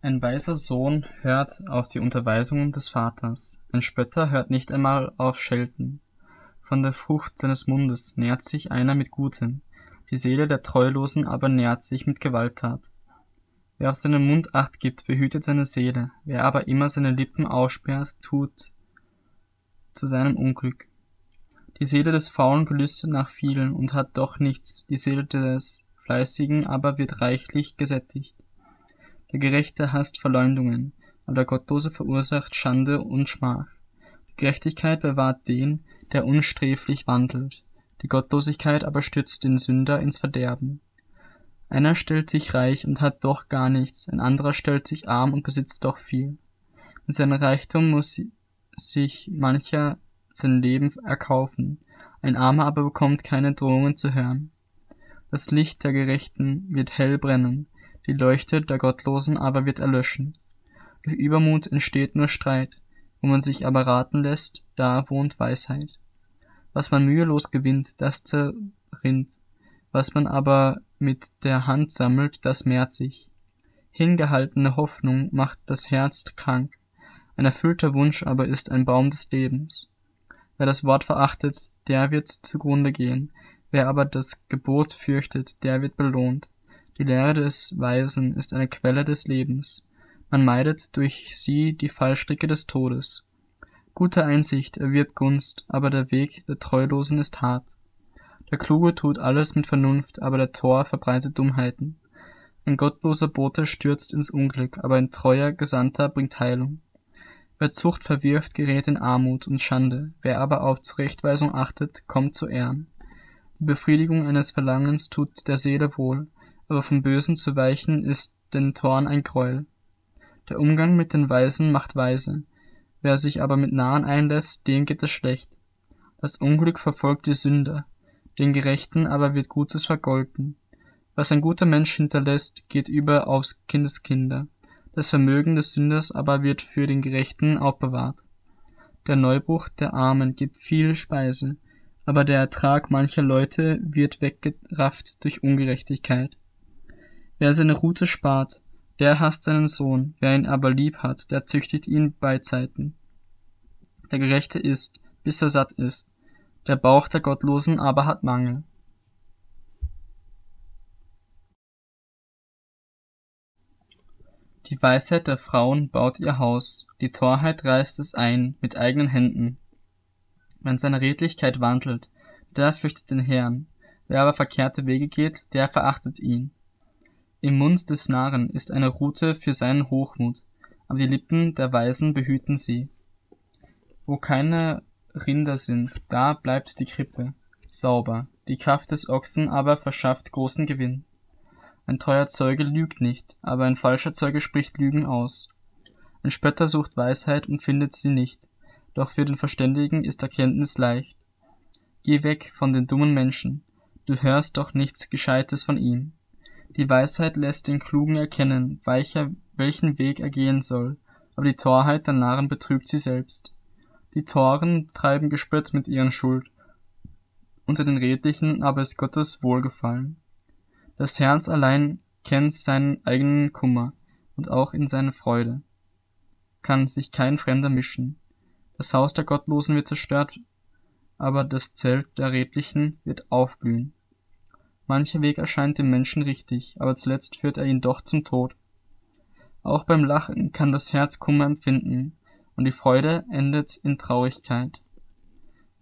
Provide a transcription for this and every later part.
Ein weiser Sohn hört auf die Unterweisungen des Vaters, ein Spötter hört nicht einmal auf Schelten. Von der Frucht seines Mundes nährt sich einer mit Gutem, die Seele der Treulosen aber nährt sich mit Gewalttat. Wer auf seinen Mund acht gibt, behütet seine Seele, wer aber immer seine Lippen aussperrt, tut zu seinem Unglück. Die Seele des Faulen gelüstet nach vielen und hat doch nichts, die Seele des Fleißigen aber wird reichlich gesättigt. Der Gerechte hasst Verleumdungen, aber der Gottlose verursacht Schande und Schmach. Die Gerechtigkeit bewahrt den, der unsträflich wandelt, die Gottlosigkeit aber stürzt den Sünder ins Verderben. Einer stellt sich reich und hat doch gar nichts, ein anderer stellt sich arm und besitzt doch viel. In seinem Reichtum muss sich mancher sein Leben erkaufen, ein Armer aber bekommt keine Drohungen zu hören. Das Licht der Gerechten wird hell brennen, die Leuchte der Gottlosen aber wird erlöschen. Durch Übermut entsteht nur Streit, wo man sich aber raten lässt, da wohnt Weisheit. Was man mühelos gewinnt, das zerrinnt, was man aber mit der Hand sammelt, das mehrt sich. Hingehaltene Hoffnung macht das Herz krank, ein erfüllter Wunsch aber ist ein Baum des Lebens. Wer das Wort verachtet, der wird zugrunde gehen, wer aber das Gebot fürchtet, der wird belohnt. Die Lehre des Weisen ist eine Quelle des Lebens. Man meidet durch sie die Fallstricke des Todes. Gute Einsicht erwirbt Gunst, aber der Weg der Treulosen ist hart. Der Kluge tut alles mit Vernunft, aber der Tor verbreitet Dummheiten. Ein gottloser Bote stürzt ins Unglück, aber ein treuer Gesandter bringt Heilung. Wer Zucht verwirft, gerät in Armut und Schande, wer aber auf Zurechtweisung achtet, kommt zu Ehren. Die Befriedigung eines Verlangens tut der Seele wohl, aber vom Bösen zu weichen ist den Toren ein Gräuel. Der Umgang mit den Weisen macht weise, wer sich aber mit Nahen einlässt, dem geht es schlecht. Das Unglück verfolgt die Sünder, den Gerechten aber wird Gutes vergolten. Was ein guter Mensch hinterlässt, geht über aufs Kindeskinder. Das Vermögen des Sünders aber wird für den Gerechten aufbewahrt. Der Neubruch der Armen gibt viel Speise, aber der Ertrag mancher Leute wird weggerafft durch Ungerechtigkeit. Wer seine Rute spart, der hasst seinen Sohn, wer ihn aber lieb hat, der züchtigt ihn beizeiten. Der Gerechte isst, bis er satt ist, der Bauch der Gottlosen aber hat Mangel. Die Weisheit der Frauen baut ihr Haus, die Torheit reißt es ein mit eigenen Händen. Wenn seine Redlichkeit wandelt, der fürchtet den Herrn, wer aber verkehrte Wege geht, der verachtet ihn. Im Mund des Narren ist eine Rute für seinen Hochmut, aber die Lippen der Weisen behüten sie. Wo keine Rinder sind, da bleibt die Krippe sauber, die Kraft des Ochsen aber verschafft großen Gewinn. Ein treuer Zeuge lügt nicht, aber ein falscher Zeuge spricht Lügen aus. Ein Spötter sucht Weisheit und findet sie nicht, doch für den Verständigen ist Erkenntnis leicht. Geh weg von den dummen Menschen, du hörst doch nichts Gescheites von ihm. Die Weisheit lässt den Klugen erkennen, weicher, welchen Weg er gehen soll, aber die Torheit der Narren betrübt sie selbst. Die Toren treiben Gespött mit ihren Schuld, unter den Redlichen aber ist Gottes Wohlgefallen. Das Herz allein kennt seinen eigenen Kummer, und auch in seine Freude kann sich kein Fremder mischen. Das Haus der Gottlosen wird zerstört, aber das Zelt der Redlichen wird aufblühen. Mancher Weg erscheint dem Menschen richtig, aber zuletzt führt er ihn doch zum Tod. Auch beim Lachen kann das Herz Kummer empfinden, und die Freude endet in Traurigkeit.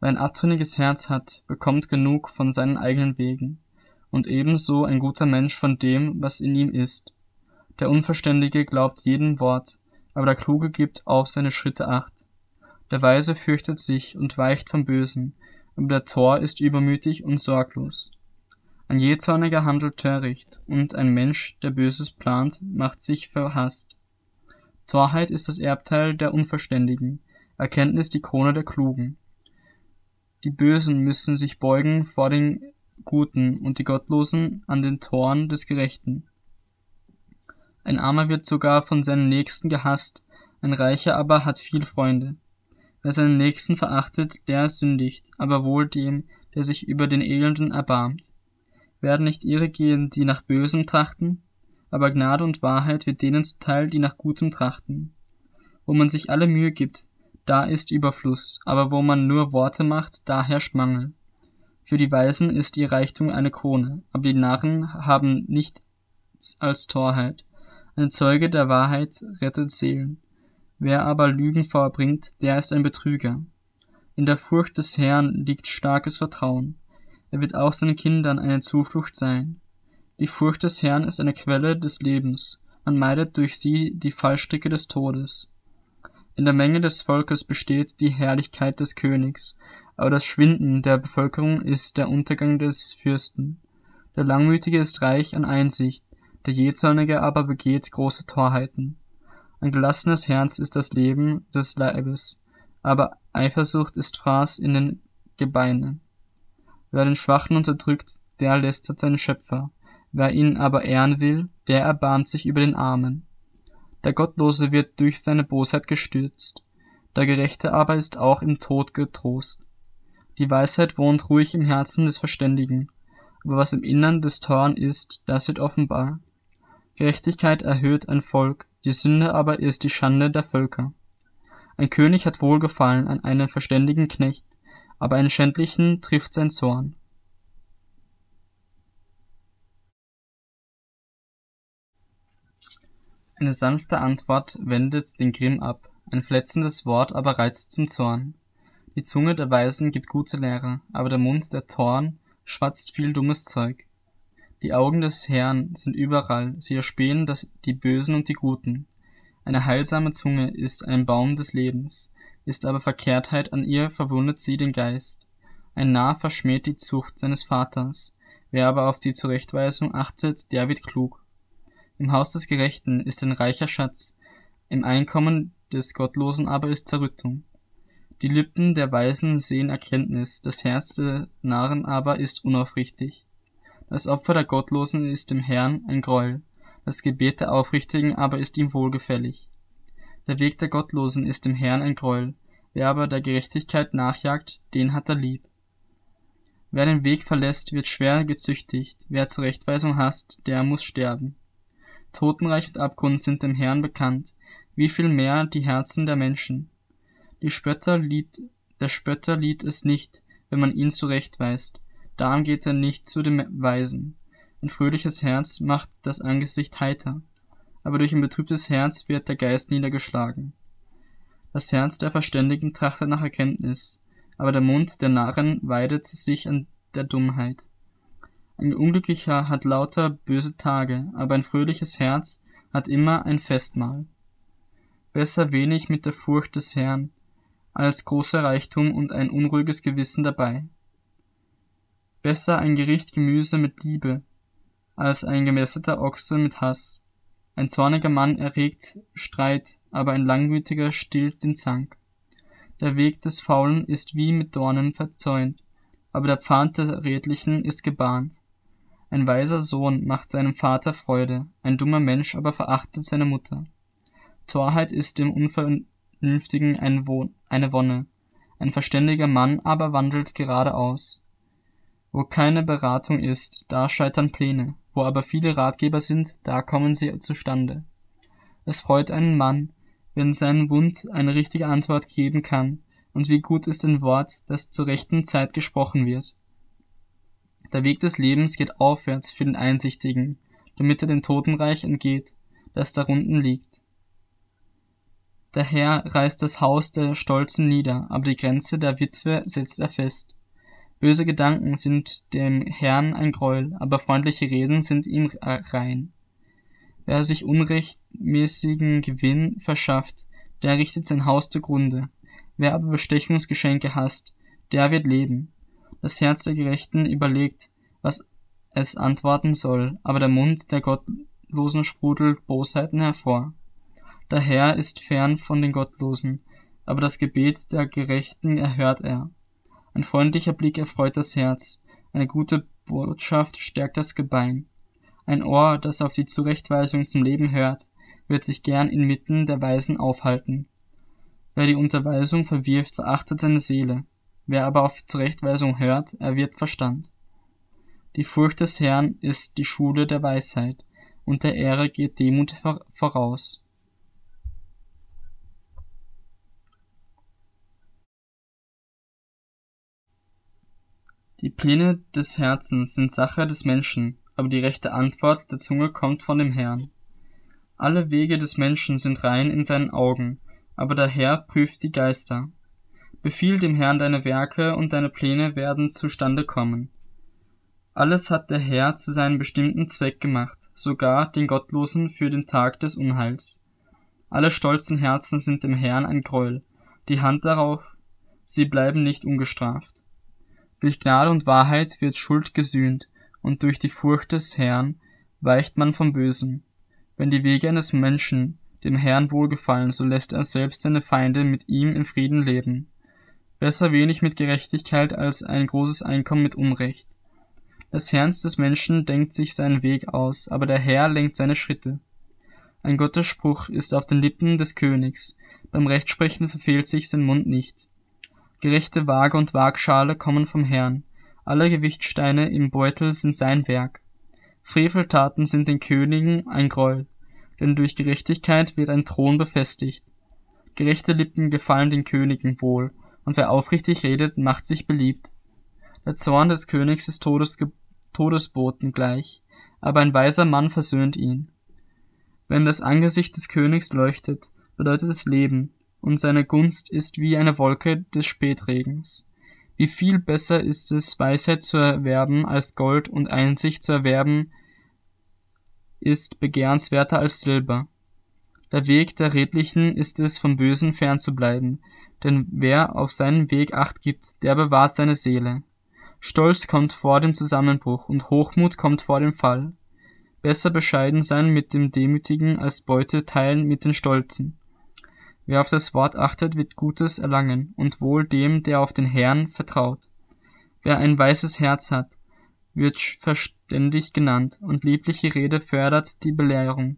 Wer ein abtrünniges Herz hat, bekommt genug von seinen eigenen Wegen, und ebenso ein guter Mensch von dem, was in ihm ist. Der Unverständige glaubt jedem Wort, aber der Kluge gibt auf seine Schritte acht. Der Weise fürchtet sich und weicht vom Bösen, aber der Tor ist übermütig und sorglos. Ein Jähzorniger handelt töricht, und ein Mensch, der Böses plant, macht sich verhasst. Torheit ist das Erbteil der Unverständigen, Erkenntnis die Krone der Klugen. Die Bösen müssen sich beugen vor den Guten und die Gottlosen an den Toren des Gerechten. Ein Armer wird sogar von seinen Nächsten gehasst, ein Reicher aber hat viel Freunde. Wer seinen Nächsten verachtet, der sündigt, aber wohl dem, der sich über den Elenden erbarmt. Werden nicht ihre gehen, die nach Bösem trachten? aber Gnade und Wahrheit wird denen zuteil, die nach Gutem trachten. Wo man sich alle Mühe gibt, da ist Überfluss, aber wo man nur Worte macht, da herrscht Mangel. Für die Weisen ist ihr Reichtum eine Krone, aber die Narren haben nichts als Torheit. Ein Zeuge der Wahrheit rettet Seelen. Wer aber Lügen vorbringt, der ist ein Betrüger. In der Furcht des Herrn liegt starkes Vertrauen. Er wird auch seinen Kindern eine Zuflucht sein. Die Furcht des Herrn ist eine Quelle des Lebens. Man meidet durch sie die Fallstricke des Todes. In der Menge des Volkes besteht die Herrlichkeit des Königs, aber das Schwinden der Bevölkerung ist der Untergang des Fürsten. Der Langmütige ist reich an Einsicht, der Jähzornige aber begeht große Torheiten. Ein gelassenes Herz ist das Leben des Leibes, aber Eifersucht ist Fraß in den Gebeinen. Wer den Schwachen unterdrückt, der lästert seinen Schöpfer. Wer ihn aber ehren will, der erbarmt sich über den Armen. Der Gottlose wird durch seine Bosheit gestürzt, der Gerechte aber ist auch im Tod getrost. Die Weisheit wohnt ruhig im Herzen des Verständigen, aber was im Innern des Toren ist, das wird offenbar. Gerechtigkeit erhöht ein Volk, die Sünde aber ist die Schande der Völker. Ein König hat Wohlgefallen an einen verständigen Knecht, aber einen Schändlichen trifft sein Zorn. Eine sanfte Antwort wendet den Grimm ab, ein fletzendes Wort aber reizt zum Zorn. Die Zunge der Weisen gibt gute Lehre, aber der Mund der Toren schwatzt viel dummes Zeug. Die Augen des Herrn sind überall, sie erspähen das, die Bösen und die Guten. Eine heilsame Zunge ist ein Baum des Lebens, ist aber Verkehrtheit an ihr, verwundet sie den Geist. Ein Narr verschmäht die Zucht seines Vaters, wer aber auf die Zurechtweisung achtet, der wird klug. Im Haus des Gerechten ist ein reicher Schatz, im Einkommen des Gottlosen aber ist Zerrüttung. Die Lippen der Weisen sehen Erkenntnis, das Herz der Narren aber ist unaufrichtig. Das Opfer der Gottlosen ist dem Herrn ein Gräuel, das Gebet der Aufrichtigen aber ist ihm wohlgefällig. Der Weg der Gottlosen ist dem Herrn ein Gräuel, wer aber der Gerechtigkeit nachjagt, den hat er lieb. Wer den Weg verlässt, wird schwer gezüchtigt, wer Zurechtweisung hasst, der muss sterben. Totenreich und Abgrund sind dem Herrn bekannt, wie viel mehr die Herzen der Menschen. Die Spötter liebt, der Spötter liebt es nicht, wenn man ihn zurechtweist, darum geht er nicht zu dem Weisen. Ein fröhliches Herz macht das Angesicht heiter, aber durch ein betrübtes Herz wird der Geist niedergeschlagen. Das Herz der Verständigen trachtet nach Erkenntnis, aber der Mund der Narren weidet sich an der Dummheit. Ein Unglücklicher hat lauter böse Tage, aber ein fröhliches Herz hat immer ein Festmahl. Besser wenig mit der Furcht des Herrn, als großer Reichtum und ein unruhiges Gewissen dabei. Besser ein Gericht Gemüse mit Liebe, als ein gemästeter Ochse mit Hass. Ein zorniger Mann erregt Streit, aber ein langmütiger stillt den Zank. Der Weg des Faulen ist wie mit Dornen verzäunt, aber der Pfad der Redlichen ist gebahnt. Ein weiser Sohn macht seinem Vater Freude, ein dummer Mensch aber verachtet seine Mutter. Torheit ist dem Unvernünftigen ein eine Wonne, ein verständiger Mann aber wandelt geradeaus. Wo keine Beratung ist, da scheitern Pläne, wo aber viele Ratgeber sind, da kommen sie zustande. Es freut einen Mann, wenn sein Wund eine richtige Antwort geben kann, und wie gut ist ein Wort, das zur rechten Zeit gesprochen wird. Der Weg des Lebens geht aufwärts für den Einsichtigen, damit er dem Totenreich entgeht, das darunten liegt. Der Herr reißt das Haus der Stolzen nieder, aber die Grenze der Witwe setzt er fest. Böse Gedanken sind dem Herrn ein Gräuel, aber freundliche Reden sind ihm rein. Wer sich unrechtmäßigen Gewinn verschafft, der richtet sein Haus zugrunde. Wer aber Bestechungsgeschenke hasst, der wird leben. Das Herz der Gerechten überlegt, was es antworten soll, aber der Mund der Gottlosen sprudelt Bosheiten hervor. Der Herr ist fern von den Gottlosen, aber das Gebet der Gerechten erhört er. Ein freundlicher Blick erfreut das Herz, eine gute Botschaft stärkt das Gebein. Ein Ohr, das auf die Zurechtweisung zum Leben hört, wird sich gern inmitten der Weisen aufhalten. Wer die Unterweisung verwirft, verachtet seine Seele, Wer aber auf Zurechtweisung hört, er wird Verstand. Die Furcht des Herrn ist die Schule der Weisheit, und der Ehre geht Demut voraus. Die Pläne des Herzens sind Sache des Menschen, aber die rechte Antwort der Zunge kommt von dem Herrn. Alle Wege des Menschen sind rein in seinen Augen, aber der Herr prüft die Geister. Befiehl dem Herrn deine Werke und deine Pläne werden zustande kommen. Alles hat der Herr zu seinem bestimmten Zweck gemacht, sogar den Gottlosen für den Tag des Unheils. Alle stolzen Herzen sind dem Herrn ein Gräuel, die Hand darauf, sie bleiben nicht ungestraft. Durch Gnade und Wahrheit wird Schuld gesühnt, und durch die Furcht des Herrn weicht man vom Bösen. Wenn die Wege eines Menschen dem Herrn wohlgefallen, so lässt er selbst seine Feinde mit ihm in Frieden leben. Besser wenig mit Gerechtigkeit als ein großes Einkommen mit Unrecht. Das Herz des Menschen denkt sich seinen Weg aus, aber der Herr lenkt seine Schritte. Ein Gottesspruch ist auf den Lippen des Königs, beim Rechtsprechen verfehlt sich sein Mund nicht. Gerechte Waage und Waagschale kommen vom Herrn, alle Gewichtsteine im Beutel sind sein Werk. Freveltaten sind den Königen ein Gräuel, denn durch Gerechtigkeit wird ein Thron befestigt. Gerechte Lippen gefallen den Königen wohl, und wer aufrichtig redet, macht sich beliebt. Der Zorn des Königs ist Todesge Todesboten gleich, aber ein weiser Mann versöhnt ihn. Wenn das Angesicht des Königs leuchtet, bedeutet es Leben, und seine Gunst ist wie eine Wolke des Spätregens. Wie viel besser ist es, Weisheit zu erwerben als Gold und Einsicht zu erwerben ist begehrenswerter als Silber. Der Weg der Redlichen ist es, vom Bösen fernzubleiben, denn wer auf seinen Weg acht gibt, der bewahrt seine Seele. Stolz kommt vor dem Zusammenbruch und Hochmut kommt vor dem Fall. Besser bescheiden sein mit dem Demütigen als Beute teilen mit den Stolzen. Wer auf das Wort achtet, wird Gutes erlangen, und wohl dem, der auf den Herrn vertraut. Wer ein weißes Herz hat, wird verständig genannt, und liebliche Rede fördert die Belehrung.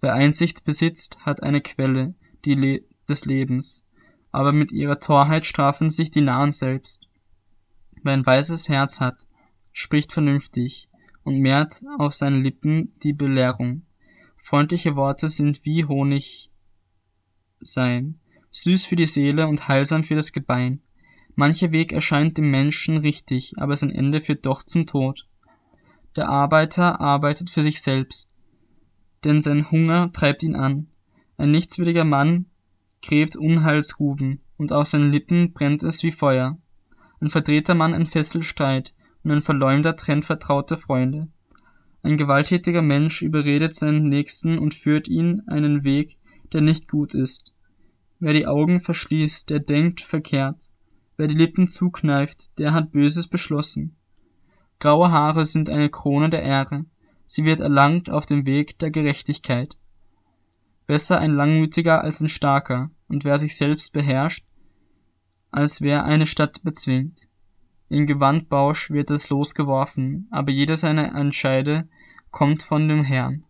Wer Einsicht besitzt, hat eine Quelle die Le des Lebens, aber mit ihrer Torheit strafen sich die Nahen selbst. Wer ein weißes Herz hat, spricht vernünftig und mehrt auf seinen Lippen die Belehrung. Freundliche Worte sind wie Honig sein, süß für die Seele und heilsam für das Gebein. Mancher Weg erscheint dem Menschen richtig, aber sein Ende führt doch zum Tod. Der Arbeiter arbeitet für sich selbst, denn sein Hunger treibt ihn an. Ein nichtswürdiger Mann gräbt Unheilsgruben, und aus seinen Lippen brennt es wie Feuer. Ein verdrehter Mann entfesselt Streit, und ein Verleumder trennt vertraute Freunde. Ein gewalttätiger Mensch überredet seinen Nächsten und führt ihn einen Weg, der nicht gut ist. Wer die Augen verschließt, der denkt verkehrt. Wer die Lippen zukneift, der hat Böses beschlossen. Graue Haare sind eine Krone der Ehre. Sie wird erlangt auf dem Weg der Gerechtigkeit. Besser ein Langmütiger als ein Starker, und wer sich selbst beherrscht, als wer eine Stadt bezwingt. In Gewandbausch wird es losgeworfen, aber jeder seiner Entscheide kommt von dem Herrn.